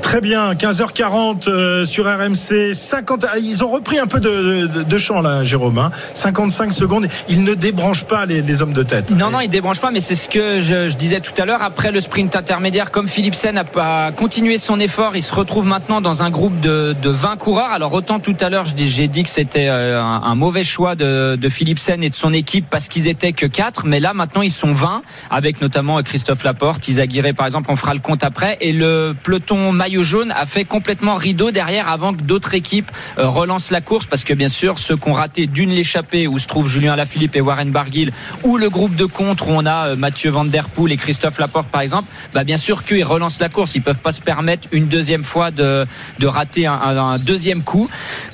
Très bien, 15h40 euh, sur RMC. 50, ah, ils ont repris un peu de, de, champ là, Jérôme. hein. 55 secondes. Ils ne débranchent pas les, les hommes de tête. Non, non, il débranche pas, mais c'est ce que je, disais tout à l'heure. Après le sprint intermédiaire, comme Philipsen a, a continué son effort, il se retrouve maintenant dans un groupe de, de 20 coureurs. Alors autant tout à l'heure, j'ai dit que c'était euh, un, un mauvais choix de, de Philipsen et de son équipe parce qu'ils étaient que 4, mais là maintenant ils sont 20, avec notamment Christophe Laporte, Isaguirre par exemple, on fera le compte après. Et le peloton maillot jaune a fait complètement rideau derrière avant que d'autres équipes euh, relancent la course parce que bien sûr ceux qui ont raté d'une l'échappée où se trouvent Julien Lafilippe et Warren Barguil ou le groupe de contre où on a euh, Mathieu Van Der Poel et Christophe Laporte par exemple bah bien sûr qu'eux ils relancent la course. Ils peuvent pas se permettre une deuxième fois de, de rater un, deuxième coup.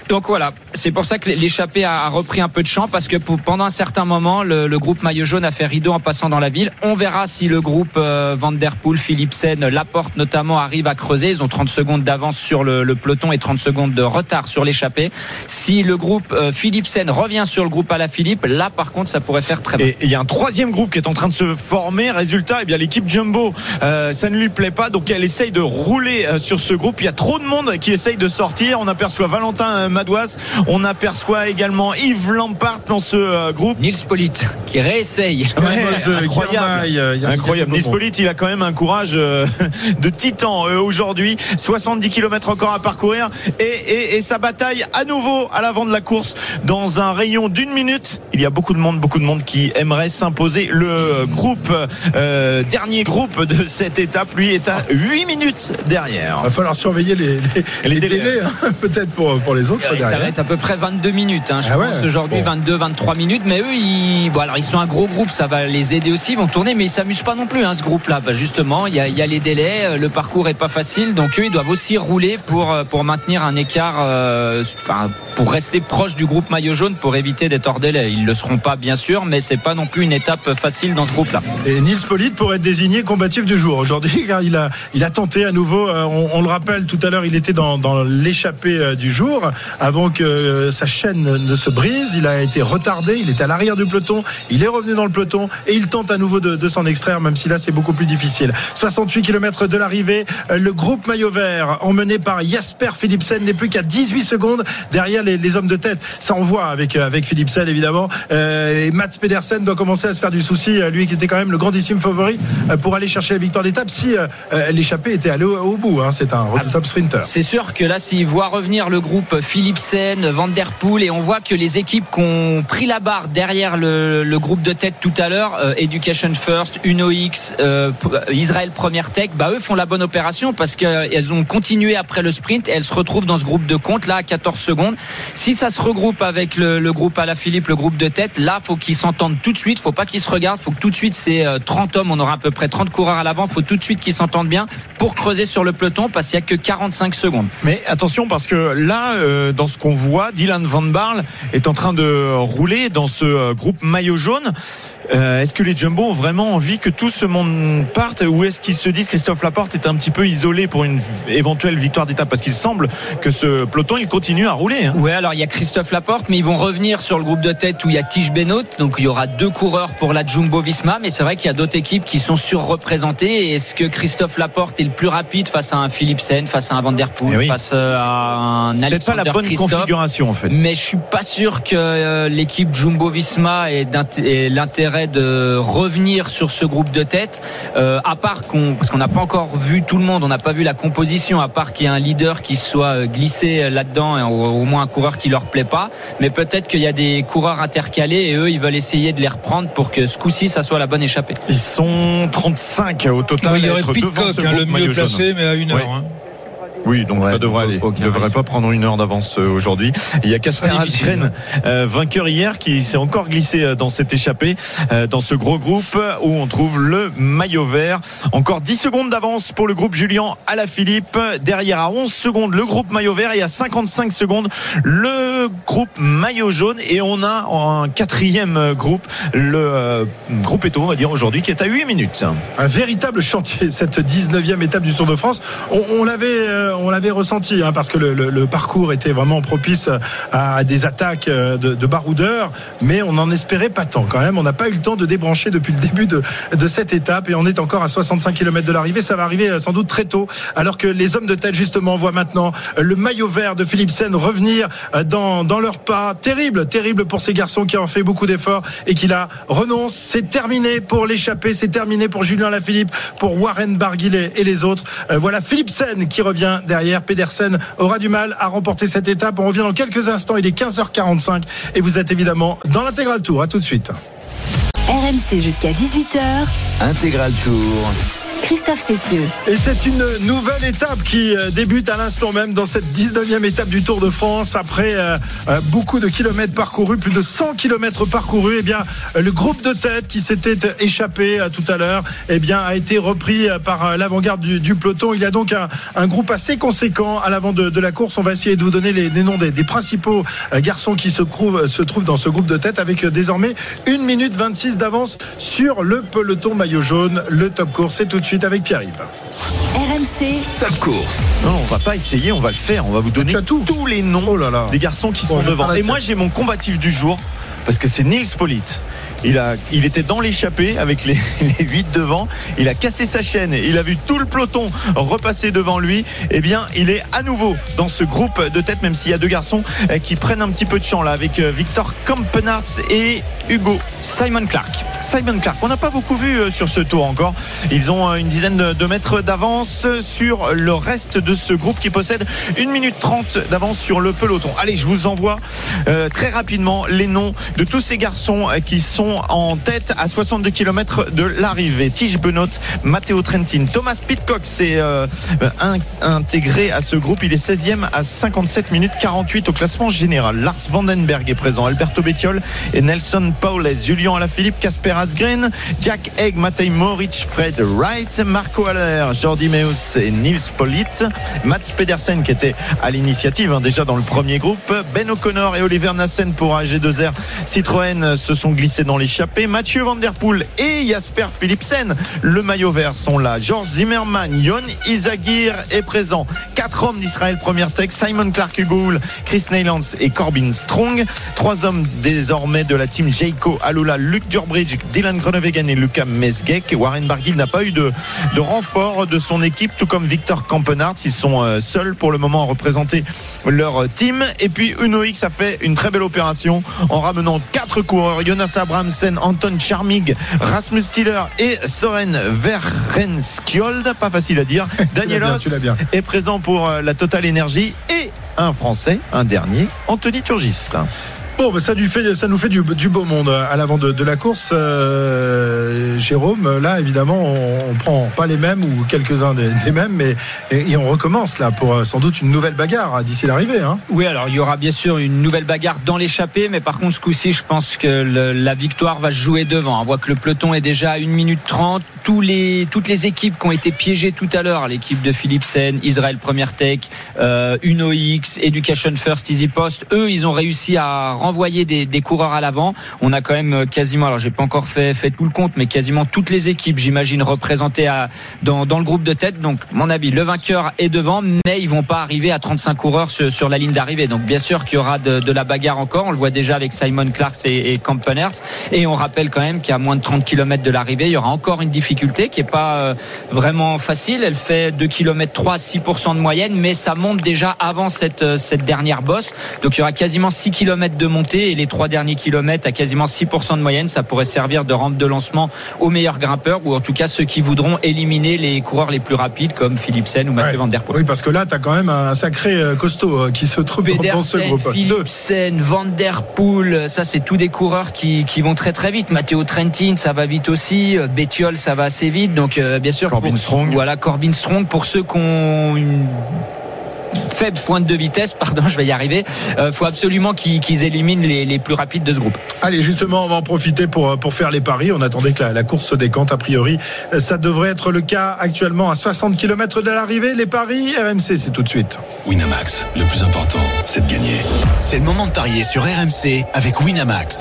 Donc voilà c'est pour ça que l'échappée a, repris un peu de champ parce que pendant un certain moment le, le groupe maillot jaune a fait rideau en passant dans la ville. On verra si le groupe euh, Van Der Poel Philipsen Laporte notamment arrive à creuser ils ont 30 secondes d'avance sur le, le peloton et 30 secondes de retard sur l'échappée si le groupe euh, Philipsen revient sur le groupe Alaphilippe là par contre ça pourrait faire très mal Et il y a un troisième groupe qui est en train de se former. Résultat, eh bien l'équipe Jumbo, euh, ça ne lui plaît pas, donc elle essaye de rouler euh, sur ce groupe. Il y a trop de monde qui essaye de sortir. On aperçoit Valentin Madouas, on aperçoit également Yves Lampart dans ce euh, groupe. Nils Polite qui réessaye Ouais, incroyable, incroyable. des Nice Polite, il a quand même un courage euh, de titan euh, aujourd'hui. 70 km encore à parcourir et, et, et sa bataille à nouveau à l'avant de la course dans un rayon d'une minute. Il y a beaucoup de monde, beaucoup de monde qui aimerait s'imposer. Le groupe, euh, dernier groupe de cette étape, lui est à 8 minutes derrière. Il va falloir surveiller les, les, Les délais. délais, hein, peut-être pour, pour les autres Ça va être à peu près 22 minutes. hein. Je Ah ouais, pense aujourd'hui bon. 22, 23 minutes. Mais eux, ils, bon, alors ils sont un gros groupe, ça va les aider aussi. Ils vont tourner, mais ils s'amusent pas non plus. Hein, ce groupe-là, Bah, justement, il y a, il y a les délais, euh, le parcours est pas facile, donc eux, ils doivent aussi rouler pour euh, pour maintenir un écart, euh, enfin pour rester proche du groupe maillot jaune, pour éviter d'être hors délai. Ils le seront pas, bien sûr, mais c'est pas non plus une étape facile dans ce groupe-là. Et Nils Polite pourrait être désigné combatif du jour aujourd'hui, car il a, il a tenté à nouveau. euh, On, on le rappelle tout à l'heure, il était dans, dans l'échappée euh, du jour avant que sa chaîne ne se brise. Il a été retardé, il était à l'arrière du peloton, il est revenu dans le peloton et il tente à nouveau de, de s'en extraire, même si là c'est beaucoup plus difficile. 68 km de l'arrivée, le groupe maillot vert emmené par Jasper Philipsen n'est plus qu'à 18 secondes derrière les, hommes de tête. Ça on voit avec euh, avec Philipsen évidemment. Euh, et Mats Pedersen doit commencer à se faire du souci, euh, lui qui était quand même le grandissime favori pour aller chercher la victoire d'étape si l'échappée était allée au, bout. hein. C'est un redoutable sprinter. C'est sûr que là, s'il voit revenir le groupe Philipsen, Van Der Poel, et on voit que les équipes qui ont pris la barre derrière le, groupe de tête tout à l'heure, Education First, UnoX, Israël Première Tech, bah eux font la bonne opération parce qu'elles ont continué après le sprint et elles se retrouvent dans ce groupe de compte là à 14 secondes. Si ça se regroupe avec le, groupe à la Philippe, le groupe de tête, là, faut qu'ils s'entendent tout de suite. Faut pas qu'ils se regardent. Faut que tout de suite, c'est euh, 30 hommes. On aura à peu près 30 coureurs à l'avant. Faut tout de suite qu'ils s'entendent bien pour creuser sur le peloton parce qu'il y a que 45 secondes. Mais attention parce que là, euh, dans ce qu'on voit, Dylan Van Barle est en train de rouler dans ce euh, groupe maillot jaune. Euh, est-ce que les Jumbo ont vraiment envie que tout ce monde parte ou est-ce qu'ils se disent Christophe Laporte est un petit peu isolé pour une éventuelle victoire d'étape parce qu'il semble que ce peloton il continue à rouler. hein. Ouais, alors il y a Christophe Laporte, mais ils vont revenir sur le groupe de tête où il y a Tige Benoît. Donc il y aura deux coureurs pour la Jumbo Visma, mais c'est vrai qu'il y a d'autres équipes qui sont surreprésentées. Et Est-ce que Christophe Laporte est le plus rapide face à un Philipsen, face à un Van Der Poel, Eh oui. face euh, à un C'est peut-être pas la Alexander bonne Christophe? configuration en fait. mais je suis pas sûr que euh, l'équipe Jumbo Visma ait l'intérêt intérêt de revenir sur ce groupe de tête, euh, à part qu'on, parce qu'on n'a pas encore vu tout le monde, on n'a pas vu la composition, à part qu'il y ait un leader qui soit euh, glissé là-dedans, et au, moins un coureur qui leur plaît pas. Mais peut-être qu'il y a des coureurs intercalés et eux, ils veulent essayer de les reprendre pour que ce coup-ci, ça soit la bonne échappée. Ils sont 35 au total. Oui, il y aurait Pitcock, ce hein, le mieux placé, mais à une heure. Hein. Oui, donc Ouais, ça devrait aller. Il ne devrait risque. pas prendre une heure d'avance euh, aujourd'hui. Il y a difficile, Asgren, euh, vainqueur hier, qui s'est encore glissé euh, dans cette échappée, euh, dans ce gros groupe où on trouve le maillot vert. Encore 10 secondes d'avance pour le groupe Julien Alaphilippe. Derrière à 11 secondes le groupe maillot vert et à 55 secondes le groupe maillot jaune. Et on a un quatrième groupe, le euh, groupe Eto, on va dire aujourd'hui, qui est à 8 minutes. un véritable chantier cette 19e étape du Tour de France. On, on l'avait, euh, on l'avait ressenti hein, parce que le, le- le parcours était vraiment propice à des attaques euh, de, de baroudeurs, mais on n'en espérait pas tant quand même. On n'a pas eu le temps de débrancher depuis le début de, de cette étape et on est encore à 65 km de l'arrivée. Ça va arriver euh, sans doute très tôt, alors que les hommes de tête justement voient maintenant euh, le maillot vert de Philipsen revenir dans, dans leur pas. Terrible, terrible pour ces garçons qui ont fait beaucoup d'efforts et qui là renoncent. C'est terminé pour l'échappée, c'est terminé pour Julien Lafilippe, pour Warren Barguillet et les autres. Voilà Philipsen qui revient derrière. Pedersen aura du mal à remporter cette étape. On revient dans quelques instants. Il est 15h45 et vous êtes évidemment dans l'intégral tour. À tout de suite. RMC jusqu'à 18h. Intégral Tour. Christophe Cessieux. Et c'est une nouvelle étape qui euh, débute à l'instant même dans cette 19e étape du Tour de France. Après euh, euh, beaucoup de kilomètres parcourus, plus de 100 kilomètres parcourus, eh bien, le groupe de tête qui s'était échappé tout à l'heure, eh a été repris par l'avant-garde du, peloton. Il y a donc un, groupe assez conséquent à l'avant de, la course. On va essayer de vous donner les, noms des, principaux garçons qui se trouvent, dans ce groupe de tête avec désormais 1 minute 26 d'avance sur le peloton maillot jaune. Le top course, c'est tout de suite avec Pierre-Yves. RMC, Top course. Non, on va pas essayer, on va le faire. On va vous donner tout. tous les noms Oh là là. des garçons qui Bon, sont on va devant. Et moi, j'ai mon combatif du jour parce que c'est Nils Polit. Il, a, il était dans l'échappée avec les, les 8 devant. Il a cassé sa chaîne. Il a vu tout le peloton repasser devant lui. Eh bien, il est à nouveau dans ce groupe de tête, même s'il y a deux garçons euh, qui prennent un petit peu de champ là, avec euh, Victor Kampenarts et Hugo Simon Clark. Simon Clark. On n'a pas beaucoup vu euh, sur ce tour encore. Ils ont euh, une dizaine de mètres d'avance sur le reste de ce groupe qui possède 1 minute 30 d'avance sur le peloton. Allez, je vous envoie euh, très rapidement les noms de tous ces garçons euh, qui sont en tête à 62 km de l'arrivée. Tige Benot, Matteo Trentin, Thomas Pitcock s'est euh, in- intégré à ce groupe. Il est 16e à 57 minutes 48 au classement général. Lars Vandenberg est présent, Alberto Bettiol et Nelson Paules, Julien Alaphilippe, Casper Asgren, Jack Egg, Matej Moric, Fred Wright, Marco Haller, Jordi Meus et Nils Polit, Mats Pedersen qui était à l'initiative hein, déjà dans le premier groupe, Ben O'Connor et Oliver Nassen pour AG2R Citroën se sont glissés dans l'échappée, Mathieu Van Der Poel et Jasper Philipsen, le maillot vert sont là, Georges Zimmermann, Yon Isagir est présent, quatre hommes d'Israël Première Tech, Simon Clark Hugo Hull, Chris Neylands et Corbin Strong, trois hommes désormais de la team Jayco Alula, Luc Durbridge, Dylan Groenewegen et Lucas Mesgeck. Warren Barguil n'a pas eu de, de renfort de son équipe, tout comme Victor Kampenarts. Ils sont euh, seuls pour le moment à représenter leur team. Et puis Uno X a fait une très belle opération en ramenant quatre coureurs Jonas Abramsen, Anton Charmig, Rasmus Stiller et Soren Verrenskjold. Pas facile à dire. Danielos est présent pour euh, la Total Énergie et un Français, un dernier, Anthony Turgis. Bon, bah, ça, nous fait du, beau monde à l'avant de, la course. Euh, Jérôme, là, évidemment, on, on prend pas les mêmes ou quelques-uns des, mêmes, mais on recommence là pour euh, sans doute une nouvelle bagarre hein, d'ici l'arrivée. Hein. Oui, alors il y aura bien sûr une nouvelle bagarre dans l'échappée, mais par contre ce coup-ci, je pense que la victoire va se jouer devant. On voit que le peloton est déjà à 1 minute 30. Tous les, toutes les équipes qui ont été piégées tout à l'heure, l'équipe de Philipsen, Israël Première Tech, euh, Uno X, Education First, Easy Post, eux, ils ont réussi à renvoyer des, coureurs à l'avant. On a quand même euh, quasiment, alors j'ai pas encore fait, tout le compte, mais quasiment toutes les équipes, j'imagine, représentées dans, le groupe de tête. Donc, mon avis, le vainqueur est devant, mais ils vont pas arriver à 35 coureurs sur, la ligne d'arrivée. Donc, bien sûr qu'il y aura de, la bagarre encore. On le voit déjà avec Simon Clark et, et. Et on rappelle quand même qu'à moins de 30 km de l'arrivée, il y aura encore une difficulté qui est pas euh, vraiment facile. Elle fait 2 km 3 6% de moyenne, mais ça monte déjà avant cette, euh, cette dernière bosse. Donc il y aura quasiment 6 km de montée et les trois derniers kilomètres à quasiment 6% de moyenne. Ça pourrait servir de rampe de lancement aux meilleurs grimpeurs ou en tout cas ceux qui voudront éliminer les coureurs les plus rapides comme Philipsen ou Mathieu Ouais. Van Der Poel. Oui, parce que là, tu as quand même un sacré euh, costaud euh, qui se trouve dans, dans ce groupe. Deux. Philipsen, Van Der Poel, ça c'est tous des coureurs qui, qui vont très très vite. Matteo Trentin, ça va vite aussi. Euh, Bettiol, ça va assez vite. Donc euh, bien sûr, Corbin pour- Strong. Voilà, Corbin Strong pour ceux qui ont une faible pointe de vitesse, pardon, je vais y arriver. Euh, faut absolument qu'ils éliminent les, les plus rapides de ce groupe. Allez, justement, on va en profiter pour, pour faire les paris. On attendait que la, la course se décante. A priori, Euh, ça devrait être le cas actuellement à 60 km de l'arrivée. Les paris, RMC, c'est tout de suite. Winamax, le plus important, c'est de gagner. C'est le moment de parier sur RMC avec Winamax.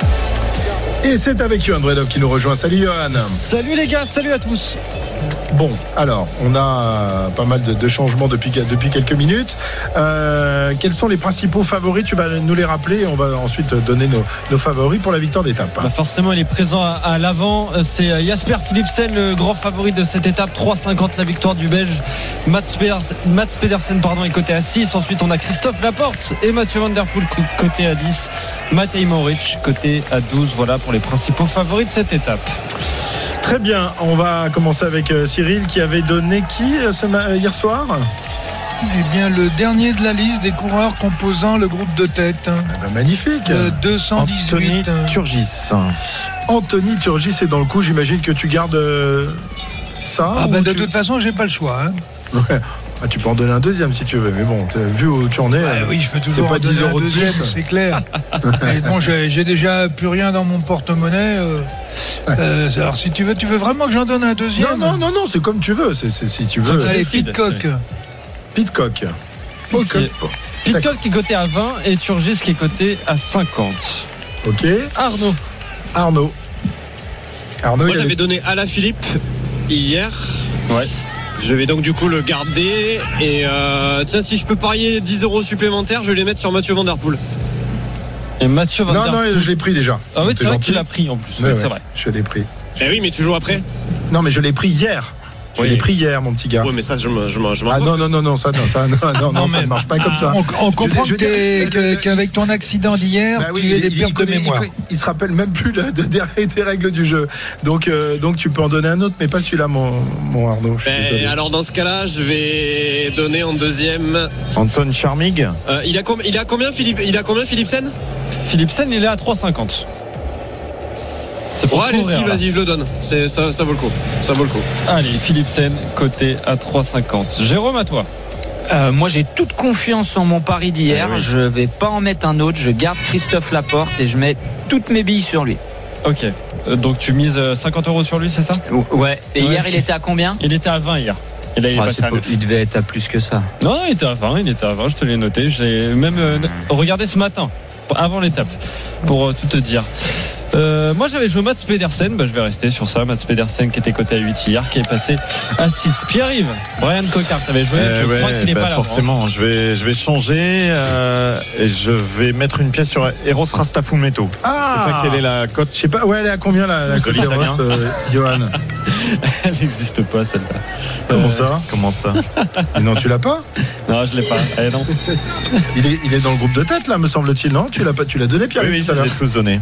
Et c'est avec Johan Bredov qui nous rejoint. Salut Johan. Salut les gars, salut à tous. Bon, alors, on a euh, pas mal de, changements depuis, quelques minutes. Euh, quels sont les principaux favoris? Tu vas nous les rappeler et on va ensuite donner nos, favoris pour la victoire d'étape. Bah forcément, il est présent à, l'avant. Euh, C'est Jasper Philipsen, le grand favori de cette étape. 3,50 la victoire du Belge. Mats Pedersen, pardon, est coté à 6. Ensuite, on a Christophe Laporte et Mathieu Van Der Poel co- coté à 10. Matej Moric coté à 12. Voilà pour les principaux favoris de cette étape. Très bien, on va commencer avec euh, Cyril qui avait donné qui euh, ce euh, hier soir? Eh bien, le dernier de la liste des coureurs composant le groupe de tête. Ah bah, Magnifique. Le Anthony 218. euh, Turgis. Anthony Turgis est dans le coup. J'imagine que tu gardes ça. Ah bah de tu... toute façon, j'ai pas le choix. hein. Ouais. Ah, tu peux en donner un deuxième si tu veux, mais bon, t'as vu où tu en es. Euh, oui, je peux c'est toujours pas en 10 donner un euros de plus. c'est clair. Mais bon, j'ai j'ai déjà plus rien dans mon porte-monnaie. euh, euh, alors, si tu veux, tu veux vraiment que j'en donne un deuxième Non, non, non, non, c'est comme tu veux. C'est, c'est- si tu veux. Allez. Pitcock. Pitcock. Ok. Pitcock qui est coté à 20 et Turgis qui est coté à 50. Ok. Arnaud. Arnaud. Arnaud, Moi j'avais donné à la Philippe hier. Ouais. Je vais donc du coup le garder. Et euh, tiens, si je peux parier 10 euros supplémentaires, je vais les mettre sur Mathieu Van Der Poel. Et Mathieu Van Non, Der non, Poel. je l'ai pris déjà. Ah oui, c'est vrai que gentil. tu l'as pris en plus. Ouais, Oui, ouais, c'est vrai. Je l'ai pris. Eh oui, mais tu joues après. Non, mais je l'ai pris hier. Je Oui. l'ai pris hier, mon petit gars. Ouais, mais ça, je me, je me, je m'en Ah fous. non, non, non, non, ça, non, ça, non, non, non, Non, ça ne marche pas comme ça. On, on comprend que- qu'avec ton accident d'hier, Bah oui, tu es il- des il, pertes de connaît- mémoire. il se rappelle même plus de- des, des règles du jeu. Donc, euh, donc tu peux en donner un autre, mais pas celui-là, mon, mon Arnaud. Je suis Ben, alors dans ce cas-là, je vais donner en deuxième. Anton Charmig. Euh, il, a com- il a combien Philippe Il a combien Philipsen? Philipsen, il est à 3,50. C'est pour Ouais, courir, là. vas-y, je le donne. C'est, ça, ça vaut le coup. Ça vaut le coup. Allez, Philipsen, côté à 3,50. Jérôme, à toi. Euh, moi, j'ai toute confiance en mon pari d'hier. Ah oui. Je vais pas en mettre un autre. Je garde Christophe Laporte et je mets toutes mes billes sur lui. Ok. Euh, Donc tu mises euh, 50 euros sur lui, c'est ça? Ouais. Et Ouais. hier, il était à combien? Il était à 20 hier. Et là, il est Ah, passé c'est à pas- 9. Il devait être à plus que ça. Non, non, il était à 20, il était à 20, je te l'ai noté. J'ai même euh, regardé ce matin, avant l'étape, pour euh, tout te dire. Euh, moi j'avais joué Mats Pedersen, bah, je vais rester sur ça. Mats Pedersen qui était coté à 8 hier, qui est passé à 6. Pierre-Yves, Brian Cocard, t'avais joué, Eh je ouais, crois qu'il n'est bah pas là. forcément, je vais, je vais changer euh, et je vais mettre une pièce sur Eros Rastafumeto. Je sais Ah pas quelle est la cote. Je sais pas, ouais, elle est à combien la, la l'italien. d'Eros, euh, Johan? Elle n'existe pas celle-là. Comment Euh, ça? Comment ça? Mais Non, tu l'as pas? Non, je l'ai pas. Eh non. il est, il est dans le groupe de tête, là, me semble-t-il, non? Tu l'as pas, tu l'as donné, Pierre Oui, oui, je l'ai tous donné.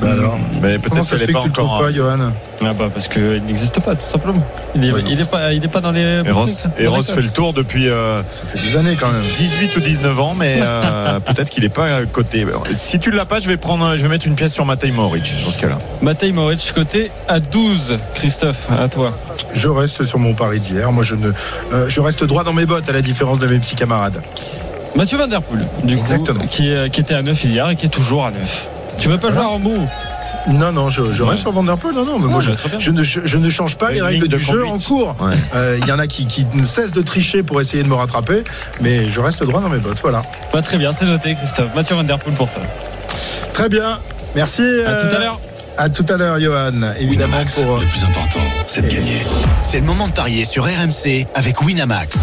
Bah alors Mais peut-être ça se qu'elle fait est que pas tu encore. pas, Johan Ah bah parce qu'il n'existe pas, tout simplement. Il est, Ouais, non. il est pas, il est pas dans les. Eros, fait le tour depuis euh, Ça fait des années quand même. 18 ou 19 ans, mais euh, peut-être qu'il n'est pas coté. Si tu ne l'as pas, je vais prendre, je vais mettre une pièce sur Matej Moric dans ce cas-là. Matej Moric côté à 12. Christophe, à toi. Je reste sur mon pari d'hier. Moi, je ne, euh, je reste droit dans mes bottes, à la différence de mes petits camarades. Mathieu Van Der Poel, du coup, qui était à 9 hier et qui est toujours à 9. Tu veux pas jouer à Rambo Non, non, je, je reste sur Van Der Poel. Non, non, mais moi, je, ne, je, je ne change pas les règles de du jeu en cours. Ouais. Euh, Il y en a qui, qui ne cessent de tricher pour essayer de me rattraper, mais je reste droit dans mes bottes. Voilà. Bah, Très bien, c'est noté, Christophe. Mathieu Van Der Poel pour toi. Très bien. Merci. À euh, tout à l'heure. À tout à l'heure, Johan. Évidemment, Winamax, pour. le plus important, c'est de gagner. C'est le moment de parier sur RMC avec Winamax.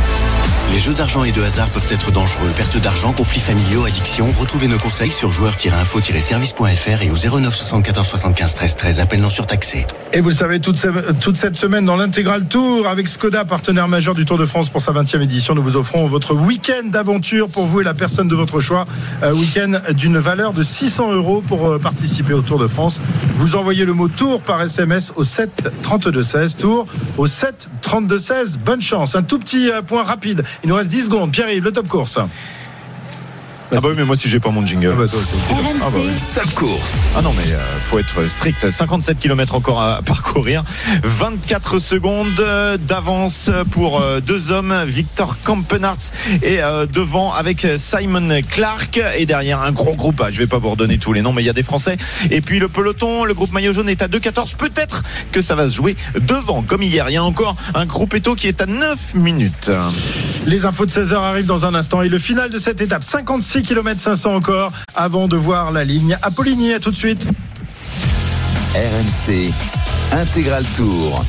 Les jeux d'argent et de hasard peuvent être dangereux. Perte d'argent, conflits familiaux, addiction. Retrouvez nos conseils sur joueurs-info-service.fr et au 09 74 75 13 13. Appel non surtaxé. Et vous le savez, toute, toute cette semaine dans l'intégral Tour avec Skoda, partenaire majeur du Tour de France pour sa 20e édition, nous vous offrons votre week-end d'aventure pour vous et la personne de votre choix. Un week-end d'une valeur de 600 euros pour euh, participer au Tour de France. Vous envoyez le mot Tour par SMS au 7 32 16. Tour au 7 32 16. Bonne chance. Un tout petit euh, point rapide. Il nous reste 10 secondes. Pierre-Yves, le top course. Ah bah oui, mais moi si j'ai pas mon jingle. Ah bah toi, RMC, Ah bah oui. Top course. Ah non, mais euh, faut être strict. 57 km encore à parcourir. 24 secondes euh, d'avance pour euh, deux hommes. Victor Kampenarts est euh, devant avec Simon Clark. Et derrière, un gros groupe. Ah, je vais pas vous redonner tous les noms, mais il y a des Français. Et puis le peloton, le groupe maillot jaune est à 2,14. Peut-être que ça va se jouer devant, comme hier. Il y a encore un groupe Eto qui est à 9 minutes. Les infos de 16h arrivent dans un instant et le final de cette étape, 56 km 500 encore avant de voir la ligne à. À tout de suite. RMC, intégral tour.